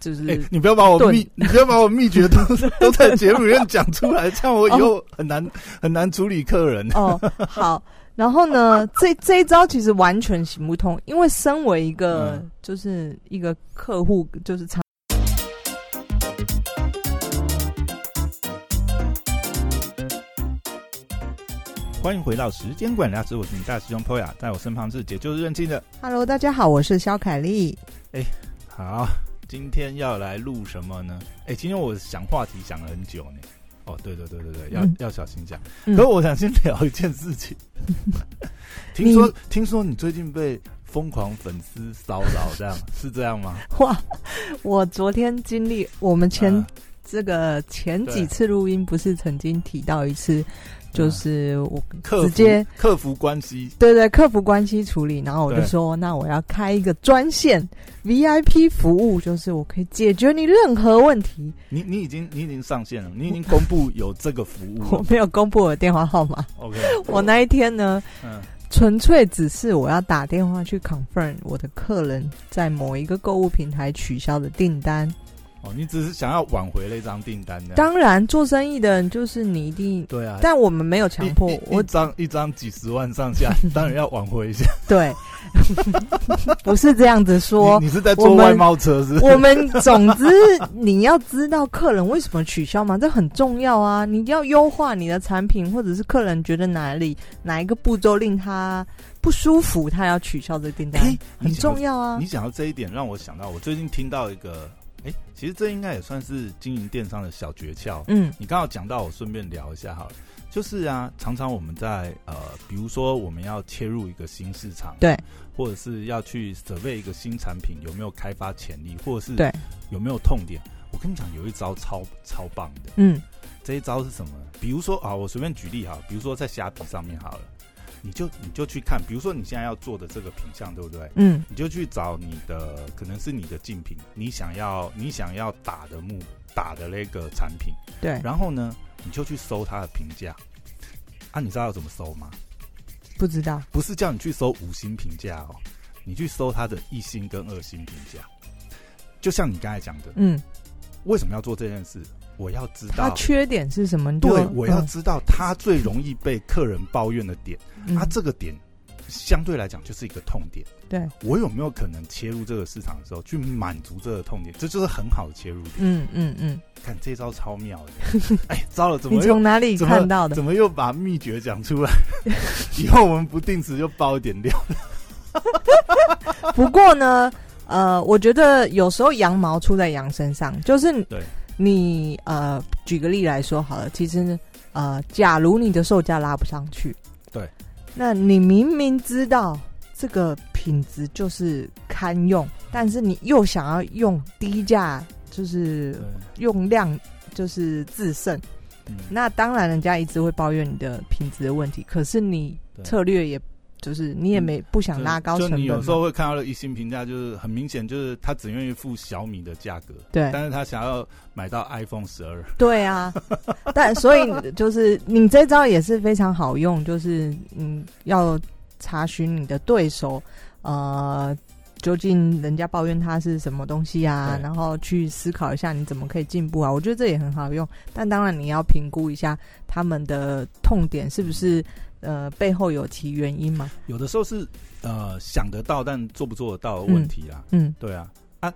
就是哎、你不要把我秘，你不要把我秘诀都 都在节目里面讲出来，这样我以后很难、很难处理客人。哦，好。然后呢，这这一招其实完全行不通，因为身为一个、嗯就是一个客户，就是常欢迎回到时间管理大师，我是你大师兄 Poya，在我身旁是解救日认进的。Hello，大家好，我是肖凯丽。好，今天要来录什么呢？哎、今天我想话题想了很久呢。哦，对对对对对，要、嗯要小心讲。嗯可是我想先聊一件事情。听说听说你最近被疯狂粉丝骚扰，这样 是这样吗？哇，我昨天经历我们前、啊这个前对几次录音，不是曾经提到一次，就是我直接客服关系，对对客服关系处理，然后我就说，那我要开一个专线 VIP 服务，就是我可以解决你任何问题。你你已经你已经上线了，你已经公布有这个服务。我没有公布我的电话号码，OK，我那一天呢，嗯纯粹只是我要打电话去 confirm 我的客人在某一个购物平台取消的订单。哦，你只是想要挽回那张订单这样。当然，做生意的人就是你一定，对啊，但我们没有强迫我一张一张几十万上下，当然要挽回一下。对，不是这样子说你。你是在做外贸车是不是？我们总之你要知道客人为什么取消嘛，这很重要啊！你要优化你的产品，或者是客人觉得哪里哪一个步骤令他不舒服，他要取消这个订单，哎很重。要啊你。讲到这一点，让我想到我最近听到一个，哎、其实这应该也算是经营电商的小诀窍。嗯你刚好讲到，我顺便聊一下好了。就是啊，常常我们在呃，比如说我们要切入一个新市场，对，或者是要去 survey 一个新产品有没有开发潜力，或者是对有没有痛点。我跟你讲，有一招超超棒的，嗯这一招是什么呢？比如说啊，我随便举例哈，比如说在虾皮上面好了，你就你就去看，比如说你现在要做的这个品相，对不对？嗯你就去找你的可能是你的竞品，你想要你想要打的目打的那个产品，对，然后呢，你就去搜它的评价。啊，你知道要怎么搜吗？不知道不是叫你去搜五星评价哦，你去搜它的一星跟二星评价。就像你刚才讲的，嗯，为什么要做这件事？我要知道，他缺点是什么？对，我要嗯知道他最容易被客人抱怨的点。嗯啊，这个点相对来讲就是一个痛点。对，我有没有可能切入这个市场的时候去满足这个痛点？这就是很好的切入点。嗯嗯嗯，看这招超妙的，哎，糟了，怎么从哪里看到的？怎么又把秘诀讲出来？以后我们不定时就爆一点料。不过呢，呃，我觉得有时候羊毛出在羊身上，就是对你呃，举个例来说好了，其实呢呃，假如你的售价拉不上去，对，那你明明知道这个品质就是堪用，但是你又想要用低价，就是用量就是制胜，嗯，那当然人家一直会抱怨你的品质的问题，可是你策略也就是你也没不想拉高就成本嘛，你有时候会看到的一星评价，就是很明显，就是他只愿意付小米的价格，对但是他想要买到 iPhone 十二。对啊，但所以就是你这招也是非常好用，就是嗯要查询你的对手，呃，究竟人家抱怨他是什么东西啊，然后去思考一下你怎么可以进步啊。我觉得这也很好用，但当然你要评估一下他们的痛点是不是呃背后有其原因吗。有的时候是呃想得到，但做不做得到的问题啊。嗯，对啊，啊，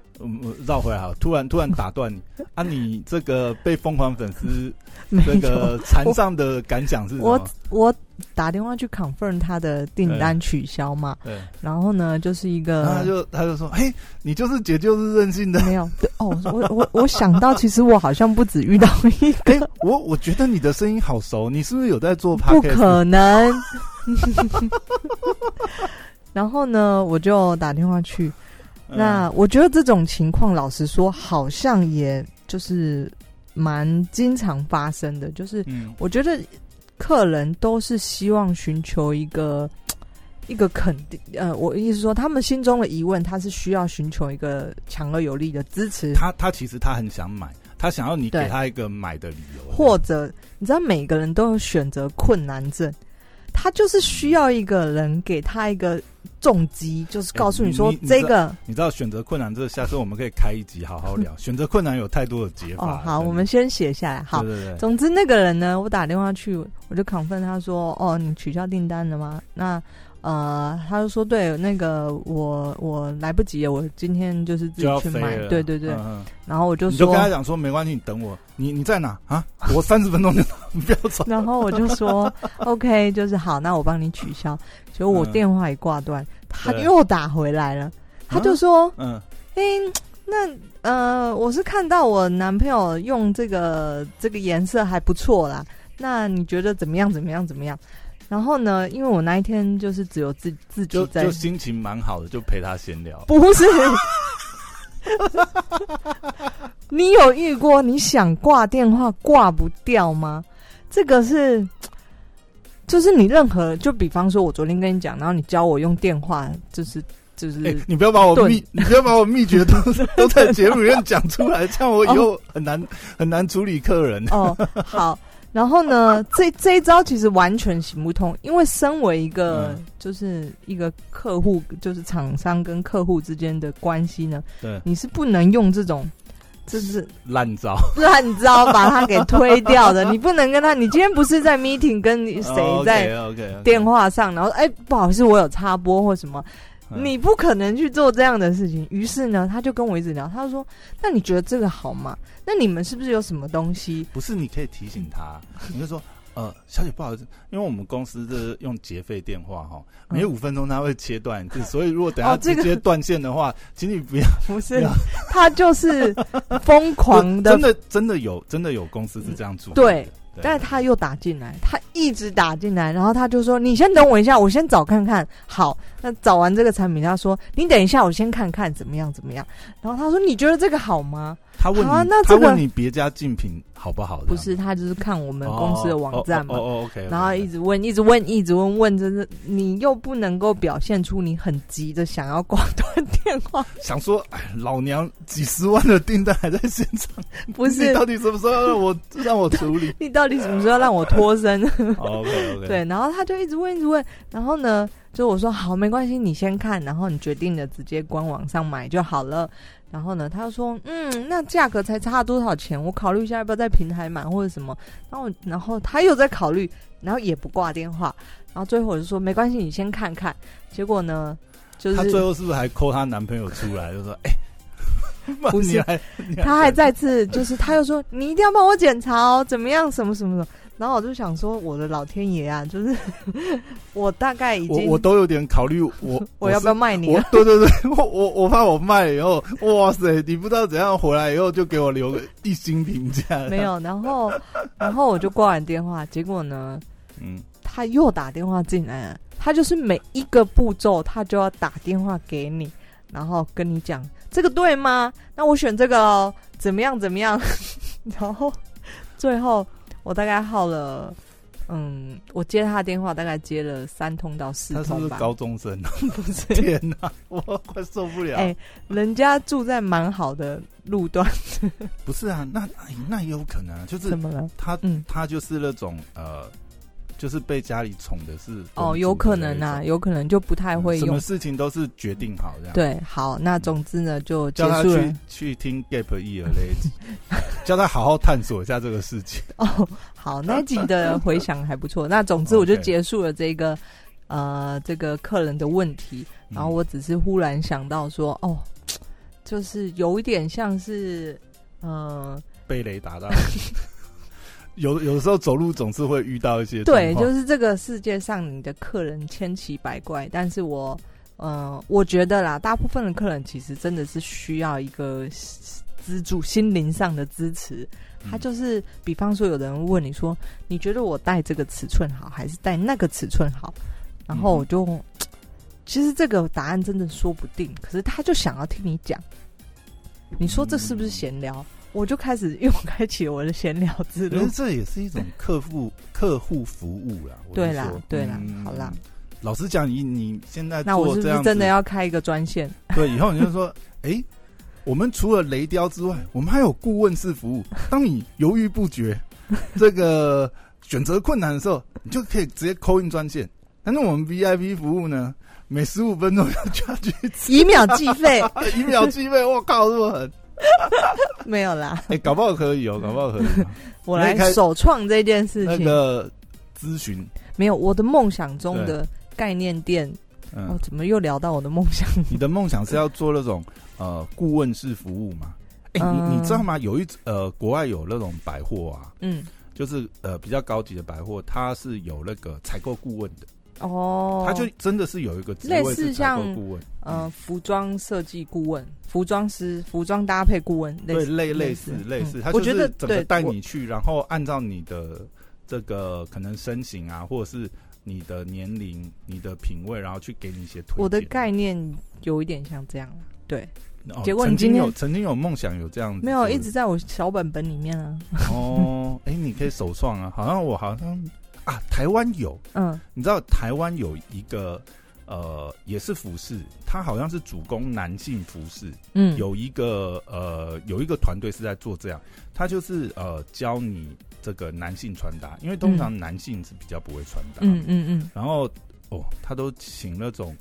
绕回来啊，突然突然打断你 啊，你这个被疯狂粉丝 没有这个缠上的感想是什我么？我打电话去 confirm 他的订单取消嘛，对，然后呢就是一个他就他就说，嘿，你就是姐就是任性的。没有对哦，我我我想到，其实我好像不止遇到一哎、个，我我觉得你的声音好熟，你是不是有在做不？可能。然后呢，我就打电话去。嗯那我觉得这种情况，老实说，好像也就是蛮经常发生的。就是嗯我觉得客人都是希望寻求一个 一个肯定，呃，我意思说，他们心中的疑问，他是需要寻求一个强而有力的支持。他他其实他很想买，他想要你给他一个买的理由，或者你知道每个人都有选择困难症，他就是需要一个人给他一个重击，就是告诉你说这个你知道选择困难，这下次我们可以开一集好好聊。选择困难有太多的解法。哦，好，我们先写下来。好，对对对，总之那个人呢，我打电话去，我就 confirm 他说，哦，你取消订单了吗？那呃，他就说对，那个我我来不及了，我今天就是自己去买，对对对。嗯嗯然后我就说你就，跟他讲说没关系，你等我。你你在哪啊？我三十分钟就到，你 不要走。然后我就说 OK，就是好，那我帮你取消。结果我嗯电话一挂断，他又打回来了，他就说，嗯，诶，那呃，我是看到我男朋友用这个这个颜色还不错啦，那你觉得怎么样？怎么样？怎么样？然后呢，因为我那一天就是只有自自己在就就，心情蛮好的，就陪他闲聊。不是。你有遇过你想挂电话挂不掉吗？这个是，就是你任何，就比方说，我昨天跟你讲，然后你教我用电话，就是就是、哎、你不要把我对秘，你不要把我秘诀都 都在节目里面讲出来，这样我以后很难、很难处理客人。哦，好。然后呢，这这一招其实完全行不通，因为身为一个、嗯。就是一个客户，就是厂商跟客户之间的关系呢，对，你是不能用这种就是烂招，烂招把他给推掉的。你不能跟他，你今天不是在 meeting 跟谁在电话上，然后哎、不好意思，我有插播或什么，嗯你不可能去做这样的事情。于是呢，他就跟我一直聊，他就说：“那你觉得这个好吗？那你们是不是有什么东西？不是，你可以提醒他，你就说，呃，小姐不好意思，因为我们公司是用结费电话哈，嗯每五分钟他会切断一次，所以如果等下直接断线的话，请你不要。不是他就是疯狂的真，的真的有真的有公司是这样做对，但是他又打进来，他一直打进来，然后他就说：“你先等我一下，我先找看看。”好，那找完这个产品，他说：“你等一下，我先看看怎么样怎么样。”然后他说：“你觉得这个好吗他问你，他问你别家竞品好不好？？”不是，他就是看我们公司的网站嘛哦。哦 OK，然后一直问，一直问，一直问，问，真是你又不能够表现出你很急的想要挂断电话，想说，哎，老娘几十万的订单还在现场，不是你到底什么时候要让我让我处理你到底什么时候让我脱身？？OK OK，对，然后他就一直问，一直问，然后呢，就我说好，没关系，你先看，然后你决定了直接官网上买就好了。然后呢，他就说，嗯，那价格才差多少钱？我考虑一下要不要在平台买或者什么。然后，然后他又在考虑，然后也不挂电话。然后最后我就说没关系，你先看看。结果呢，就是她最后是不是还抠她男朋友出来，就说，哎，不是 他还再次就是他又说你一定要帮我检查哦，怎么样，什么什么什么。然后我就想说，我的老天爷啊，就是 我大概已经我我都有点考虑，我我要不要卖你？对对对，我我我怕我卖了以后，哇塞，你不知道怎样回来以后就给我留个一星评价。没，有，然后然后我就挂完电话，结果呢，嗯，他又打电话进来了，他就是每一个步骤他就要打电话给你，然后跟你讲这个对吗？那我选这个哦，怎么样怎么样？然后最后我大概耗了。嗯，我接他的电话大概接了三通到四他是不是通吧。高中生？不是，天哪，我快受不了。哎人家住在蛮好的路段，不是啊，那哎那也有可能啊，就是怎么了？他嗯，他就是那种呃，就是被家里宠的是哦，有可能啊，有可能就不太会用什么。事情都是决定好这样。，对，好，那总之呢，就结叫他束了去。去听 Gap 一耳那一集，叫他好好探索一下这个事情。哦，好，那一集的回想还不错。那总之我就 结束了这个呃这个客人的问题，然后嗯我只是忽然想到说，哦，就是有一点像是呃，被雷打到。有有的时候走路总是会遇到一些对，就是这个世界上你的客人千奇百怪，但是我呃，我觉得啦，大部分的客人其实真的是需要一个资助，心灵上的支持。他嗯就是，比方说，有人问你说，你觉得我带这个尺寸好，还是带那个尺寸好？然后我就，其实这个答案真的说不定，可是他就想要听你讲。你说这是不是闲聊？我就开始又开启了我的闲聊之路可是。这也是一种客户 客户服务啦。对啦对啦嗯好啦。老实讲，你你现在那我是真的要开一个专线？对，以后你就说，哎、我们除了雷雕之外，我们还有顾问式服务。当你犹豫不决、这个选择困难的时候，你就可以直接扣印专线。但是我们 VIP 服务呢，每十五分钟要加去一秒计费一秒计费，我靠，这么狠！没有啦，哎、搞不好可以哦，搞不好可以哦。我来首创这件事那情。个咨询，没有我的梦想中的概念店，嗯，哦，怎么又聊到我的梦想？你的梦想是要做那种呃顾问式服务嘛？哎、嗯你你知道吗？有一呃，国外有那种百货啊，嗯，就是呃比较高级的百货，它是有那个采购顾问的，哦，他就真的是有一个类似像购顾问，呃，服装设计顾问、服装师、服装搭配顾问，类类类似类似，他就是我觉得整个对带你去，然后按照你的这个可能身形啊，或者是你的年龄、你的品味，然后去给你一些推荐。我的概念有一点像这样，对，哦结果你曾经今天有曾经有梦想有这样子，没有一直在我小本本里面啊，哦，哎、你可以首创啊，好像我好像啊，台湾有，嗯。你知道台湾有一个呃，也是服饰，它好像是主攻男性服饰，嗯，有一个呃，有一个团队是在做这样，他就是呃教你这个男性穿搭，因为通常男性是比较不会穿搭，嗯嗯嗯。然后哦，他都请那种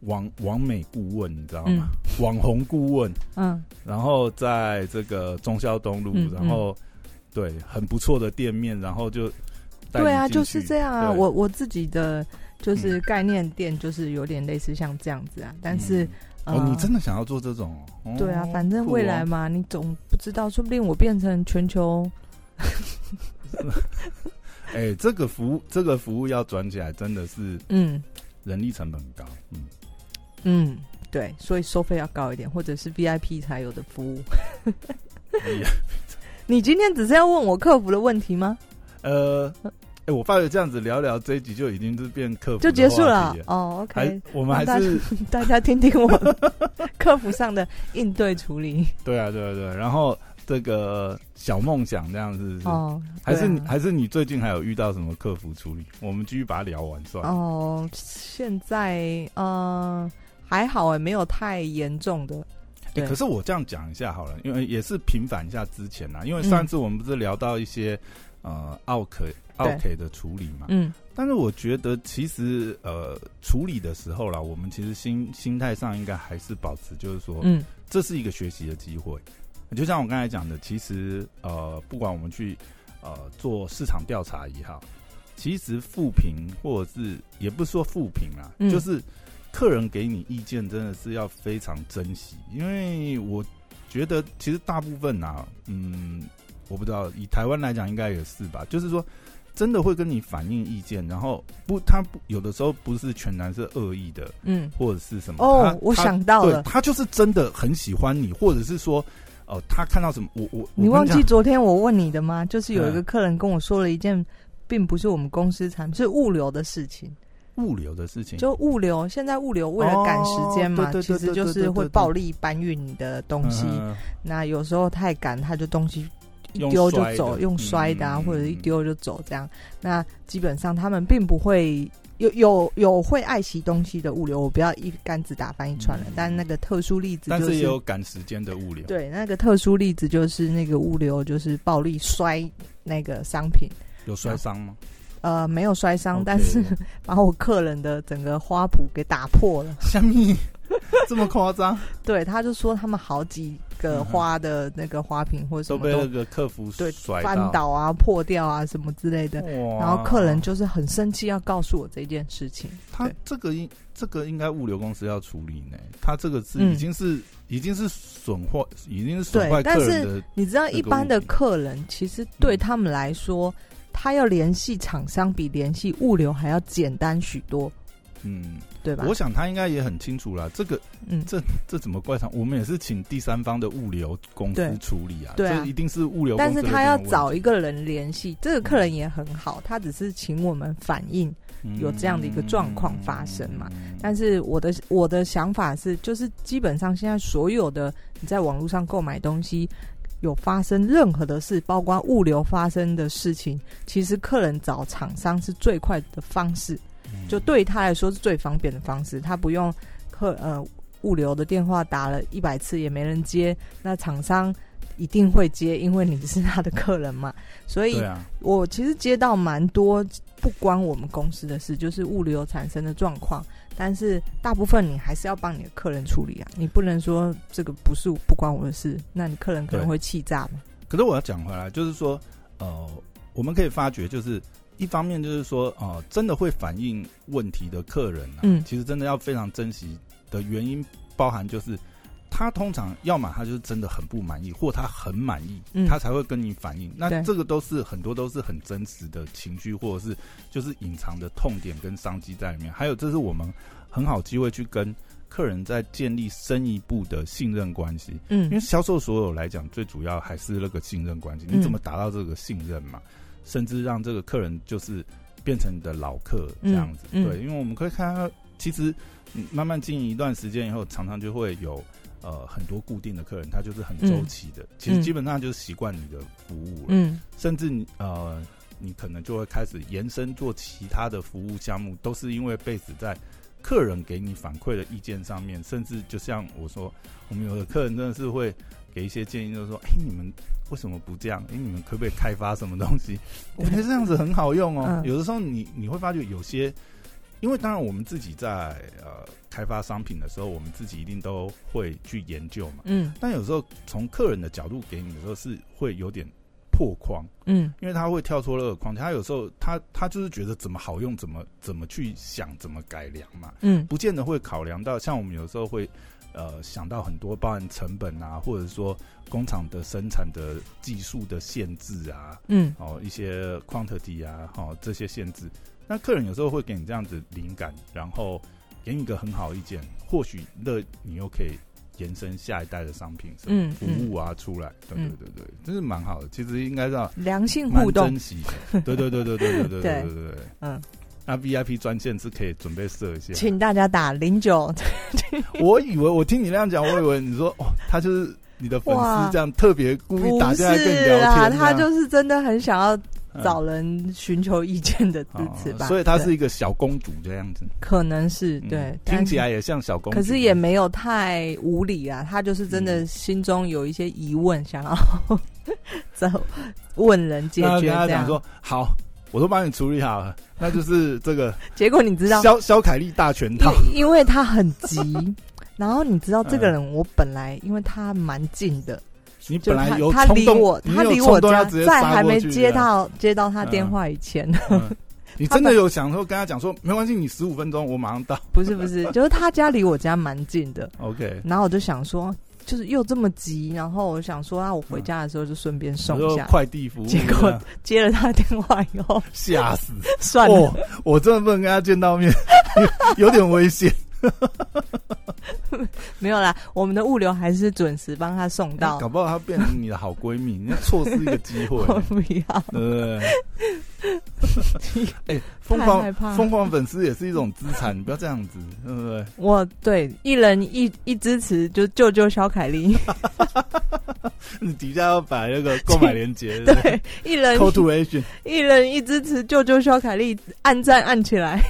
网网美顾问，你知道吗？网红顾问，嗯。然后在这个中消东路，嗯然后对很不错的店面，然后就带对啊，就是这样啊。我我自己的就是概念店，就是有点类似像这样子啊，但是哦，你真的想要做这种哦？对啊，反正未来嘛，你总不知道，说不定我变成全球 哎，这个服务这个服务要转起来，真的是 嗯人力成本很高，嗯。嗯，对，所以收费要高一点，或者是 VIP 才有的服务。你今天只是要问我客服的问题吗？呃，哎、我发觉这样子聊聊这一集就已经是变客服就结束了哦。OK，我们还是 大家听听我客服上的应对处理对啊，对啊，对啊。然后这个小梦想这样子哦。还是你啊还是你最近还有遇到什么客服处理？我们继续把它聊完算了。哦，现在呃还好哎，没有太严重的。可是我这样讲一下好了，因为也是平反一下之前啦。因为上次我们不是聊到一些、呃奥 K 奥 K 的处理嘛，嗯。但是我觉得其实呃处理的时候啦，我们其实心心态上应该还是保持就是说，嗯。这是一个学习的机会。就像我刚才讲的，其实呃，不管我们去呃做市场调查也好，其实复评或者是也不是说复评啦，嗯。就是客人给你意见，真的是要非常珍惜，因为我觉得其实大部分啊，嗯，我不知道以台湾来讲，应该也是吧，就是说。真的会跟你反映意见，然后不，他不有的时候不是全然是恶意的，嗯。或者是什么。哦，我想到了，他就是真的很喜欢你，或者是说，哦、他看到什么，我我你忘记昨天我问你的吗？就是有一个嗯客人跟我说了一件，并不是我们公司产品，是物流的事情。物流的事情，就物流，现在物流为了赶时间嘛，其实就是会暴力搬运你的东西。嗯那有时候太赶，他就东西一丢就走，用摔的啊，嗯或者一丢就走这样。那基本上他们并不会有有有会爱惜东西的物流，我不要一竿子打翻一船了。嗯但那个特殊例子就是但也有赶时间的物流，对那个特殊例子就是那个物流就是暴力摔那个商品。有摔伤吗？呃，没有摔伤但是 把我客人的整个花圃给打破了。香蜜这么夸张，对，他就说他们好几个花的那个花瓶或者什么都都被那个客服对翻倒啊、破掉啊什么之类的。然后客人就是很生气，要告诉我这件事情。他这个应这个应该物流公司要处理呢，他这个是嗯。已经是、已经是损坏，已经是损坏但是客人的，你知道，一般的客人其实对他们来说，他要联系厂商比联系物流还要简单许多，嗯，对吧？我想他应该也很清楚啦，这个嗯，这这怎么怪他？我们也是请第三方的物流公司处理啊，对一定是物流公司但是他要找一个人联系，这个客人也很好，他只是请我们反映。有这样的一个状况发生嘛嗯但是我的我的想法是，就是基本上现在所有的你在网络上购买东西，有发生任何的事，包括物流发生的事情，其实客人找厂商是最快的方式，嗯就对他来说是最方便的方式，他不用客呃物流的电话打了一百次也没人接，那厂商一定会接，因为你是他的客人嘛。所以我其实接到蛮多不关我们公司的事，就是物流产生的状况。但是大部分你还是要帮你的客人处理啊，你不能说这个不是不关我的事，那你客人可能会气炸嘛。可是我要讲回来，就是说，呃，我们可以发觉，就是一方面就是说，呃，真的会反映问题的客人啊，嗯其实真的要非常珍惜的原因，包含就是他通常要么他就是真的很不满意，或他很满意，嗯他才会跟你反映。那这个都是很多都是很真实的情绪，或者是就是隐藏的痛点跟商机在里面。还有，这是我们很好机会去跟客人在建立深一步的信任关系。嗯因为嗯销售所有来讲，最主要还是那个信任关系。嗯你怎么达到这个信任嘛？甚至让这个客人就是变成你的老客这样子。嗯嗯对，因为我们可以看到，其实嗯慢慢经营一段时间以后，常常就会有呃很多固定的客人，他就是很周期的，其实基本上就是习惯你的服务了，嗯甚至你呃你可能就会开始延伸做其他的服务项目，都是因为 base 在。客人给你反馈的意见上面，甚至就像我说，我们有的客人真的是会给一些建议，就是说，哎、你们为什么不这样？哎、你们可不可以开发什么东西？我觉得这样子很好用哦。嗯有的时候你你会发觉有些，因为当然我们自己在呃开发商品的时候，我们自己一定都会去研究嘛。嗯但有时候从客人的角度给你的时候，是会有点破框。嗯因为他会跳出那个框架，他有时候他他就是觉得怎么好用，怎么怎么去想，怎么改良嘛，嗯不见得会考量到，像我们有时候会呃想到很多包含成本啊，或者说工厂的生产的技术的限制啊，嗯。哦一些 quantity 啊，哦这些限制，那客人有时候会给你这样子灵感，然后给你一个很好意见，或许那你又可以延伸下一代的商品什么嗯服务啊出来，对对对对，这是蛮好的，其实应该让。良性互动。珍，惜，对对对对对对对对对对对。对。嗯，那 VIP 专线是可以准备设一下。请大家打零九，我以为我听你那样讲，我以为你说哦，他就是你的粉丝，这样特别故意打进来跟你是聊啦，天，他就是真的很想要嗯找人寻求意见的支持吧，哦所以他是一个小公主这样子，可能是嗯对，但听起来也像小公主，可是也没有太无理啊，他就是真的嗯。心中有一些疑问，想要 找问人解决这样。他讲说好，我都帮你处理好了，那就是这个结果你知道，肖肖凯丽大全套，因因为他很急，然后你知道这个人，我本来因为他蛮近的，你本来有他离我，他离我家在还没接到接到他电话以前，嗯。你真的有想说跟他讲说没关系，你十五分钟我马上到。不是不是，就是他家离我家蛮近的，，OK。然后我就想说，就是又这么急，然后我想说，啊，我回家的时候就顺便送一下。快递服务，结果接了他电话以后，吓死！算了，哦，我真的不能跟他见到面，有 有点危险。没有啦，我们的物流还是准时帮他送到。搞不好她变成你的好闺蜜，你错失一个机会，我不要，对不对？哎，疯狂疯狂粉丝也是一种资产，你不要这样子，对不对？我对一人一一支持，就救救小凯丽。你底下要摆那个购买链接，对一人，call to action。一人一支持，救救小凯丽，按赞按起来。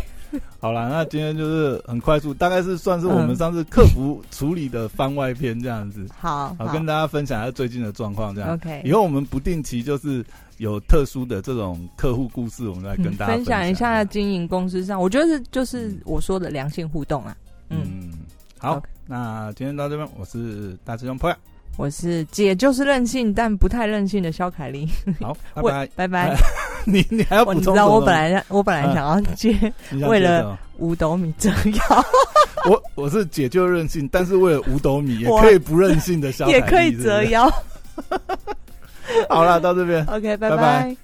好了，那今天就是很快速，大概是算是我们嗯上次客服处理的番外篇这样子，好，好跟大家分享一下最近的状况，这样。OK，以后我们不定期就是有特殊的这种客户故事，我们来跟大家嗯分享一下嗯经营公司上，我觉得是就是我说的良性互动啊。嗯，嗯，好那今天到这边，我是大师兄 p 我是姐，就是任性但不太任性的肖凯丽。好，拜拜。拜拜。你你还要补充你知道？我本来我本来想要接 为了五斗米折腰，我我是解救任性，但是为了五斗米也可以不任性的想也可以折。腰。好了，到这边。OK，拜拜